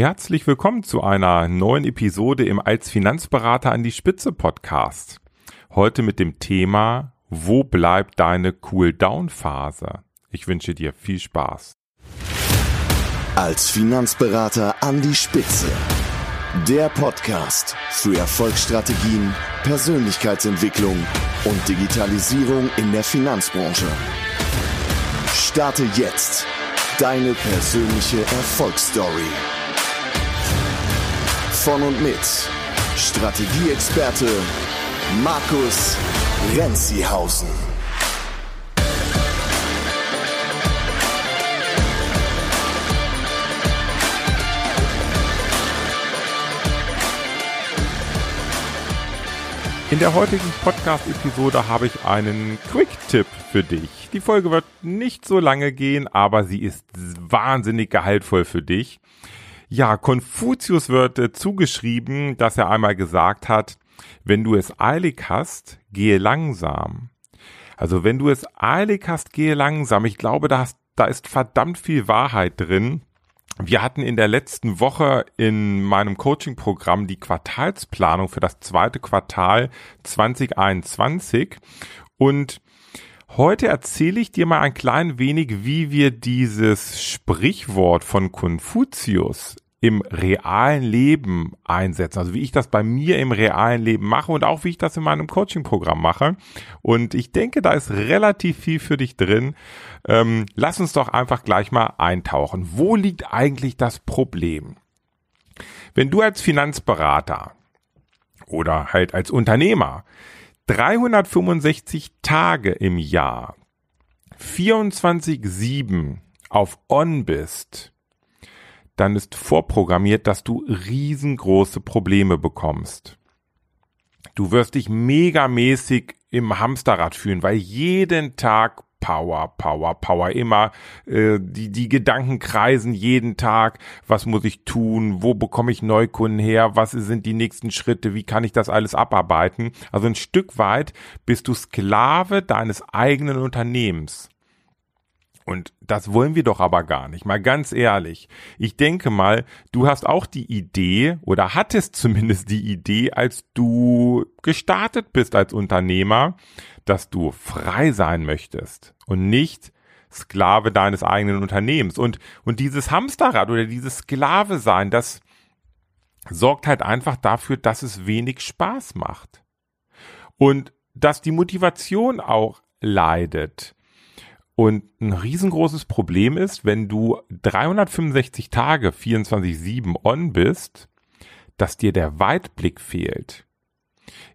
Herzlich willkommen zu einer neuen Episode im Als Finanzberater an die Spitze Podcast. Heute mit dem Thema Wo bleibt deine Cool-Down-Phase? Ich wünsche dir viel Spaß. Als Finanzberater an die Spitze. Der Podcast für Erfolgsstrategien, Persönlichkeitsentwicklung und Digitalisierung in der Finanzbranche. Starte jetzt deine persönliche Erfolgsstory von und mit Strategieexperte Markus Renzihausen. In der heutigen Podcast-Episode habe ich einen Quick-Tipp für dich. Die Folge wird nicht so lange gehen, aber sie ist wahnsinnig gehaltvoll für dich. Ja, Konfuzius wird äh, zugeschrieben, dass er einmal gesagt hat, wenn du es eilig hast, gehe langsam. Also wenn du es eilig hast, gehe langsam. Ich glaube, da, hast, da ist verdammt viel Wahrheit drin. Wir hatten in der letzten Woche in meinem Coaching-Programm die Quartalsplanung für das zweite Quartal 2021 und Heute erzähle ich dir mal ein klein wenig, wie wir dieses Sprichwort von Konfuzius im realen Leben einsetzen. Also wie ich das bei mir im realen Leben mache und auch wie ich das in meinem Coaching-Programm mache. Und ich denke, da ist relativ viel für dich drin. Ähm, lass uns doch einfach gleich mal eintauchen. Wo liegt eigentlich das Problem? Wenn du als Finanzberater oder halt als Unternehmer 365 Tage im Jahr, 24-7 auf On bist, dann ist vorprogrammiert, dass du riesengroße Probleme bekommst. Du wirst dich megamäßig im Hamsterrad fühlen, weil jeden Tag Power, Power, Power. Immer äh, die, die Gedanken kreisen jeden Tag. Was muss ich tun? Wo bekomme ich Neukunden her? Was sind die nächsten Schritte? Wie kann ich das alles abarbeiten? Also ein Stück weit bist du Sklave deines eigenen Unternehmens. Und das wollen wir doch aber gar nicht. Mal ganz ehrlich. Ich denke mal, du hast auch die Idee oder hattest zumindest die Idee, als du gestartet bist als Unternehmer, dass du frei sein möchtest und nicht Sklave deines eigenen Unternehmens. Und, und dieses Hamsterrad oder dieses Sklave sein, das sorgt halt einfach dafür, dass es wenig Spaß macht. Und dass die Motivation auch leidet und ein riesengroßes Problem ist, wenn du 365 Tage 24-7 on bist, dass dir der Weitblick fehlt.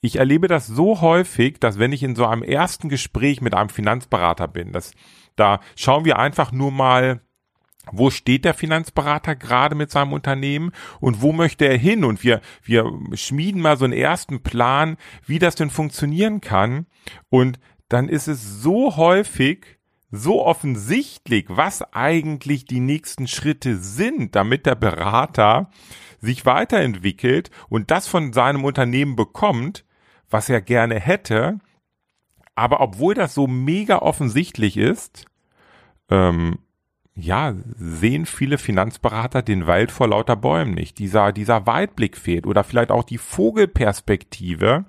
Ich erlebe das so häufig, dass wenn ich in so einem ersten Gespräch mit einem Finanzberater bin, dass da schauen wir einfach nur mal, wo steht der Finanzberater gerade mit seinem Unternehmen und wo möchte er hin? Und wir, wir schmieden mal so einen ersten Plan, wie das denn funktionieren kann. Und dann ist es so häufig, so offensichtlich, was eigentlich die nächsten Schritte sind, damit der Berater sich weiterentwickelt und das von seinem Unternehmen bekommt, was er gerne hätte. Aber obwohl das so mega offensichtlich ist, ähm, ja, sehen viele Finanzberater den Wald vor lauter Bäumen nicht. Dieser, dieser Weitblick fehlt oder vielleicht auch die Vogelperspektive.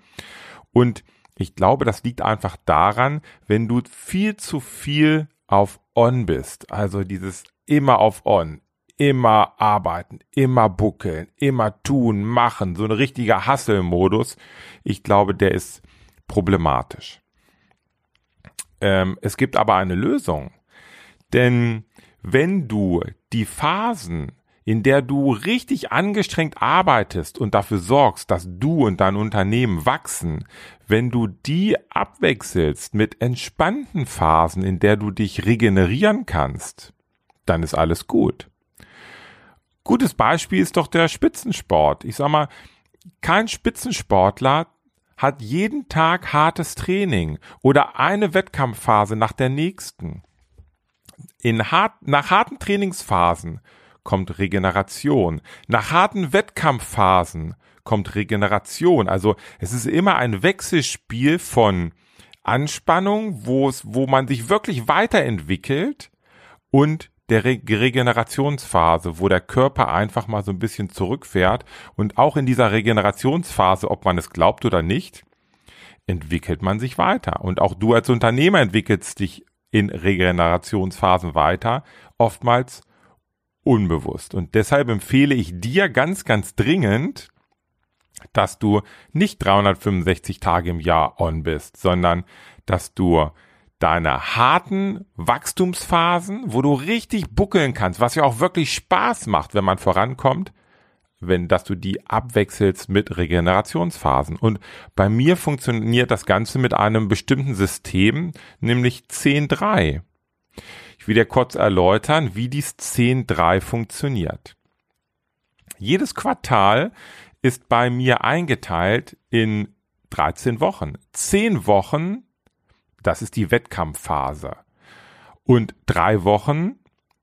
Und ich glaube, das liegt einfach daran, wenn du viel zu viel auf On bist. Also dieses immer auf On, immer arbeiten, immer buckeln, immer tun, machen, so ein richtiger Hustle-Modus. Ich glaube, der ist problematisch. Ähm, es gibt aber eine Lösung. Denn wenn du die Phasen in der du richtig angestrengt arbeitest und dafür sorgst, dass du und dein Unternehmen wachsen, wenn du die abwechselst mit entspannten Phasen, in der du dich regenerieren kannst, dann ist alles gut. Gutes Beispiel ist doch der Spitzensport. Ich sag mal, kein Spitzensportler hat jeden Tag hartes Training oder eine Wettkampfphase nach der nächsten. In hart, nach harten Trainingsphasen kommt Regeneration. Nach harten Wettkampfphasen kommt Regeneration. Also es ist immer ein Wechselspiel von Anspannung, wo es, wo man sich wirklich weiterentwickelt und der Re Regenerationsphase, wo der Körper einfach mal so ein bisschen zurückfährt und auch in dieser Regenerationsphase, ob man es glaubt oder nicht, entwickelt man sich weiter. Und auch du als Unternehmer entwickelst dich in Regenerationsphasen weiter, oftmals unbewusst. Und deshalb empfehle ich dir ganz, ganz dringend, dass du nicht 365 Tage im Jahr on bist, sondern dass du deine harten Wachstumsphasen, wo du richtig buckeln kannst, was ja auch wirklich Spaß macht, wenn man vorankommt, wenn, dass du die abwechselst mit Regenerationsphasen. Und bei mir funktioniert das Ganze mit einem bestimmten System, nämlich 10.3. Ich will dir kurz erläutern, wie dies 10.3 funktioniert. Jedes Quartal ist bei mir eingeteilt in 13 Wochen. 10 Wochen, das ist die Wettkampfphase. Und drei Wochen,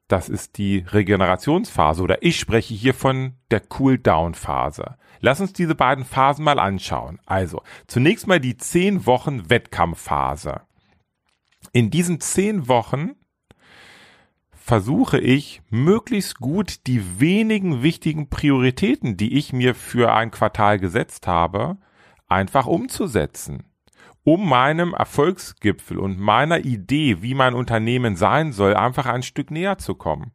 das ist die Regenerationsphase oder ich spreche hier von der Cool-Down-Phase. Lass uns diese beiden Phasen mal anschauen. Also, zunächst mal die 10 Wochen Wettkampfphase. In diesen 10 Wochen versuche ich möglichst gut die wenigen wichtigen Prioritäten, die ich mir für ein Quartal gesetzt habe, einfach umzusetzen, um meinem Erfolgsgipfel und meiner Idee, wie mein Unternehmen sein soll, einfach ein Stück näher zu kommen.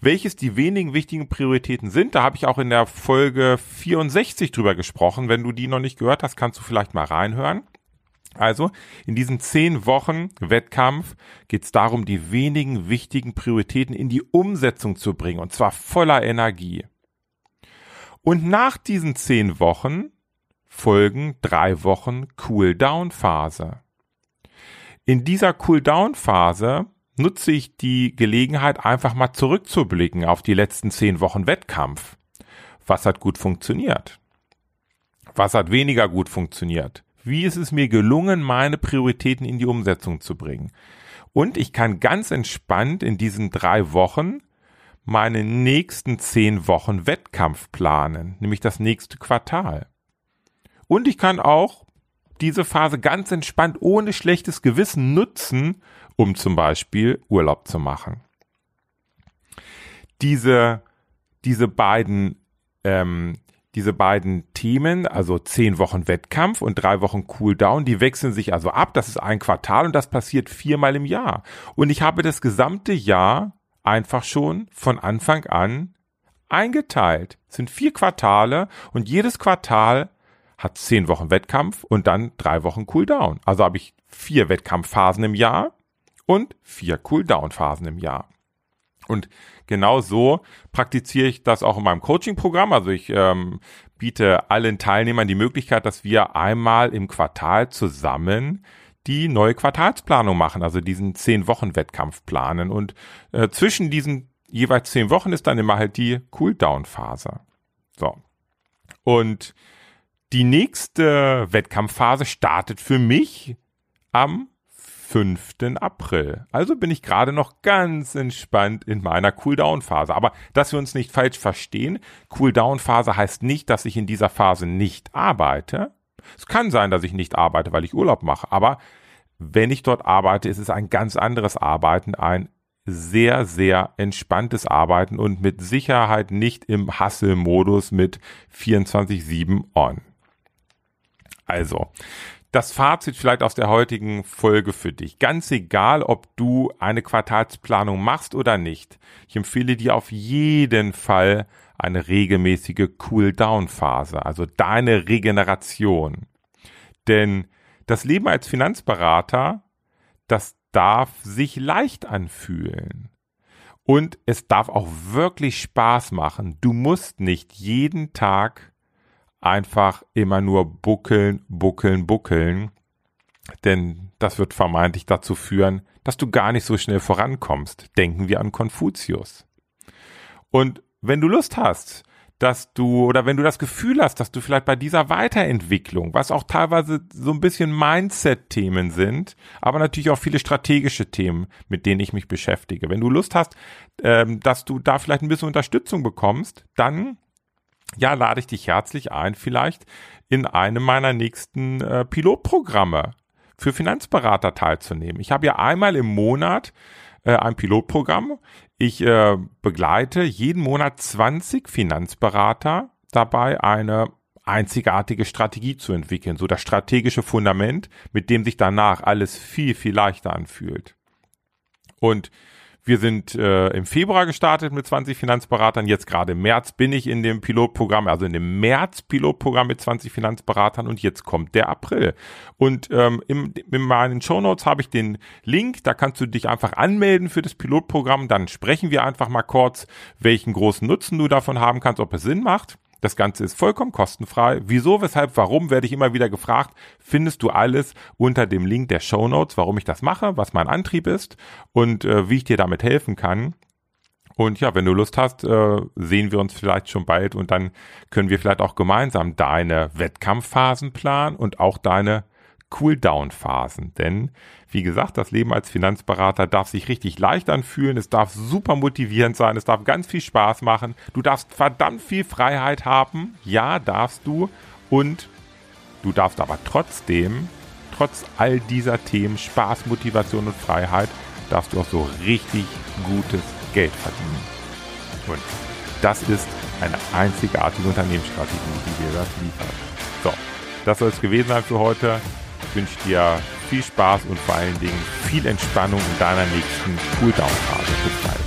Welches die wenigen wichtigen Prioritäten sind, da habe ich auch in der Folge 64 drüber gesprochen. Wenn du die noch nicht gehört hast, kannst du vielleicht mal reinhören. Also in diesen zehn Wochen Wettkampf geht es darum, die wenigen wichtigen Prioritäten in die Umsetzung zu bringen, und zwar voller Energie. Und nach diesen zehn Wochen folgen drei Wochen Cool-Down-Phase. In dieser Cool-Down-Phase nutze ich die Gelegenheit, einfach mal zurückzublicken auf die letzten zehn Wochen Wettkampf. Was hat gut funktioniert? Was hat weniger gut funktioniert? Wie ist es mir gelungen, meine Prioritäten in die Umsetzung zu bringen? Und ich kann ganz entspannt in diesen drei Wochen meine nächsten zehn Wochen Wettkampf planen, nämlich das nächste Quartal. Und ich kann auch diese Phase ganz entspannt ohne schlechtes Gewissen nutzen, um zum Beispiel Urlaub zu machen. Diese, diese beiden ähm, diese beiden Themen, also zehn Wochen Wettkampf und drei Wochen Cooldown, die wechseln sich also ab. Das ist ein Quartal und das passiert viermal im Jahr. Und ich habe das gesamte Jahr einfach schon von Anfang an eingeteilt. Es sind vier Quartale und jedes Quartal hat zehn Wochen Wettkampf und dann drei Wochen Cooldown. Also habe ich vier Wettkampfphasen im Jahr und vier Cooldown-Phasen im Jahr. Und genau so praktiziere ich das auch in meinem Coaching-Programm. Also ich ähm, biete allen Teilnehmern die Möglichkeit, dass wir einmal im Quartal zusammen die neue Quartalsplanung machen, also diesen zehn Wochen Wettkampf planen. Und äh, zwischen diesen jeweils zehn Wochen ist dann immer halt die Cooldown-Phase. So. Und die nächste Wettkampfphase startet für mich am 5. April. Also bin ich gerade noch ganz entspannt in meiner Cooldown-Phase. Aber dass wir uns nicht falsch verstehen, Cooldown-Phase heißt nicht, dass ich in dieser Phase nicht arbeite. Es kann sein, dass ich nicht arbeite, weil ich Urlaub mache. Aber wenn ich dort arbeite, ist es ein ganz anderes Arbeiten, ein sehr, sehr entspanntes Arbeiten und mit Sicherheit nicht im Hustle-Modus mit 24-7 on. Also, das Fazit vielleicht aus der heutigen Folge für dich. Ganz egal, ob du eine Quartalsplanung machst oder nicht. Ich empfehle dir auf jeden Fall eine regelmäßige Cool-Down-Phase, also deine Regeneration. Denn das Leben als Finanzberater, das darf sich leicht anfühlen. Und es darf auch wirklich Spaß machen. Du musst nicht jeden Tag einfach immer nur buckeln, buckeln, buckeln. Denn das wird vermeintlich dazu führen, dass du gar nicht so schnell vorankommst. Denken wir an Konfuzius. Und wenn du Lust hast, dass du oder wenn du das Gefühl hast, dass du vielleicht bei dieser Weiterentwicklung, was auch teilweise so ein bisschen Mindset-Themen sind, aber natürlich auch viele strategische Themen, mit denen ich mich beschäftige. Wenn du Lust hast, ähm, dass du da vielleicht ein bisschen Unterstützung bekommst, dann ja, lade ich dich herzlich ein, vielleicht in einem meiner nächsten äh, Pilotprogramme für Finanzberater teilzunehmen. Ich habe ja einmal im Monat äh, ein Pilotprogramm. Ich äh, begleite jeden Monat 20 Finanzberater dabei, eine einzigartige Strategie zu entwickeln, so das strategische Fundament, mit dem sich danach alles viel, viel leichter anfühlt. Und wir sind äh, im Februar gestartet mit 20 Finanzberatern. Jetzt gerade im März bin ich in dem Pilotprogramm, also in dem März-Pilotprogramm mit 20 Finanzberatern und jetzt kommt der April. Und ähm, im, in meinen Shownotes habe ich den Link, da kannst du dich einfach anmelden für das Pilotprogramm. Dann sprechen wir einfach mal kurz, welchen großen Nutzen du davon haben kannst, ob es Sinn macht. Das Ganze ist vollkommen kostenfrei. Wieso, weshalb, warum, werde ich immer wieder gefragt. Findest du alles unter dem Link der Show Notes, warum ich das mache, was mein Antrieb ist und äh, wie ich dir damit helfen kann. Und ja, wenn du Lust hast, äh, sehen wir uns vielleicht schon bald und dann können wir vielleicht auch gemeinsam deine Wettkampfphasen planen und auch deine Cooldown-Phasen. Denn, wie gesagt, das Leben als Finanzberater darf sich richtig leicht anfühlen, es darf super motivierend sein, es darf ganz viel Spaß machen, du darfst verdammt viel Freiheit haben, ja, darfst du, und du darfst aber trotzdem, trotz all dieser Themen, Spaß, Motivation und Freiheit, darfst du auch so richtig gutes Geld verdienen. Und das ist eine einzigartige Unternehmensstrategie, die dir das liefert. So, das soll es gewesen sein für heute wünsche dir viel Spaß und vor allen Dingen viel Entspannung in deiner nächsten Cooldown-Phase. Bis bald.